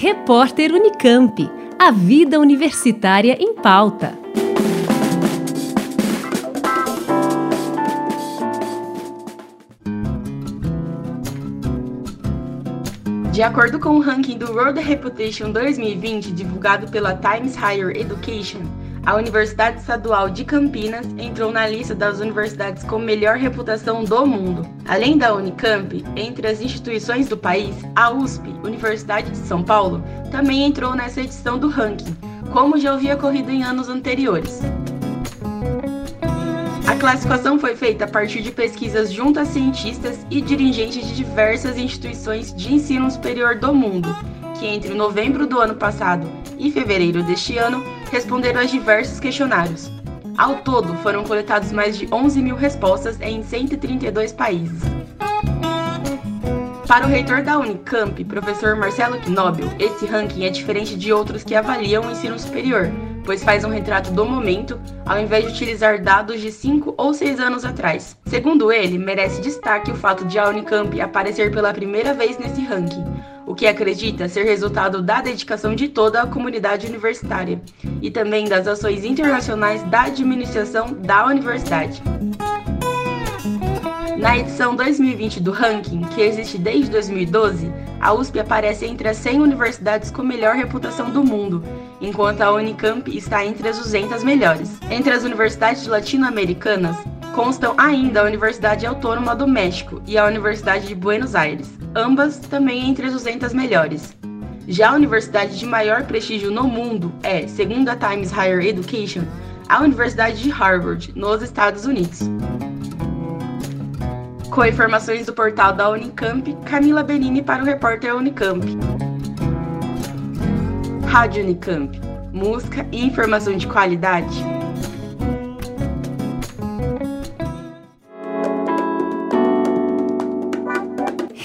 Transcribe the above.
Repórter Unicamp. A vida universitária em pauta. De acordo com o ranking do World Reputation 2020, divulgado pela Times Higher Education, a Universidade Estadual de Campinas entrou na lista das universidades com melhor reputação do mundo. Além da Unicamp, entre as instituições do país, a USP, Universidade de São Paulo, também entrou nessa edição do ranking, como já havia ocorrido em anos anteriores. A classificação foi feita a partir de pesquisas junto a cientistas e dirigentes de diversas instituições de ensino superior do mundo, que entre novembro do ano passado e fevereiro deste ano responderam a diversos questionários. Ao todo, foram coletados mais de 11 mil respostas em 132 países. Para o reitor da Unicamp, professor Marcelo Knobel, esse ranking é diferente de outros que avaliam o ensino superior, pois faz um retrato do momento, ao invés de utilizar dados de 5 ou 6 anos atrás. Segundo ele, merece destaque o fato de a Unicamp aparecer pela primeira vez nesse ranking, que acredita ser resultado da dedicação de toda a comunidade universitária e também das ações internacionais da administração da universidade. Na edição 2020 do ranking, que existe desde 2012, a USP aparece entre as 100 universidades com melhor reputação do mundo, enquanto a Unicamp está entre as 200 melhores. Entre as universidades latino-americanas, constam ainda a Universidade Autônoma do México e a Universidade de Buenos Aires, ambas também entre as 200 melhores. Já a universidade de maior prestígio no mundo é, segundo a Times Higher Education, a Universidade de Harvard, nos Estados Unidos. Com informações do portal da Unicamp, Camila Benini para o repórter Unicamp. Rádio Unicamp. Música e informação de qualidade.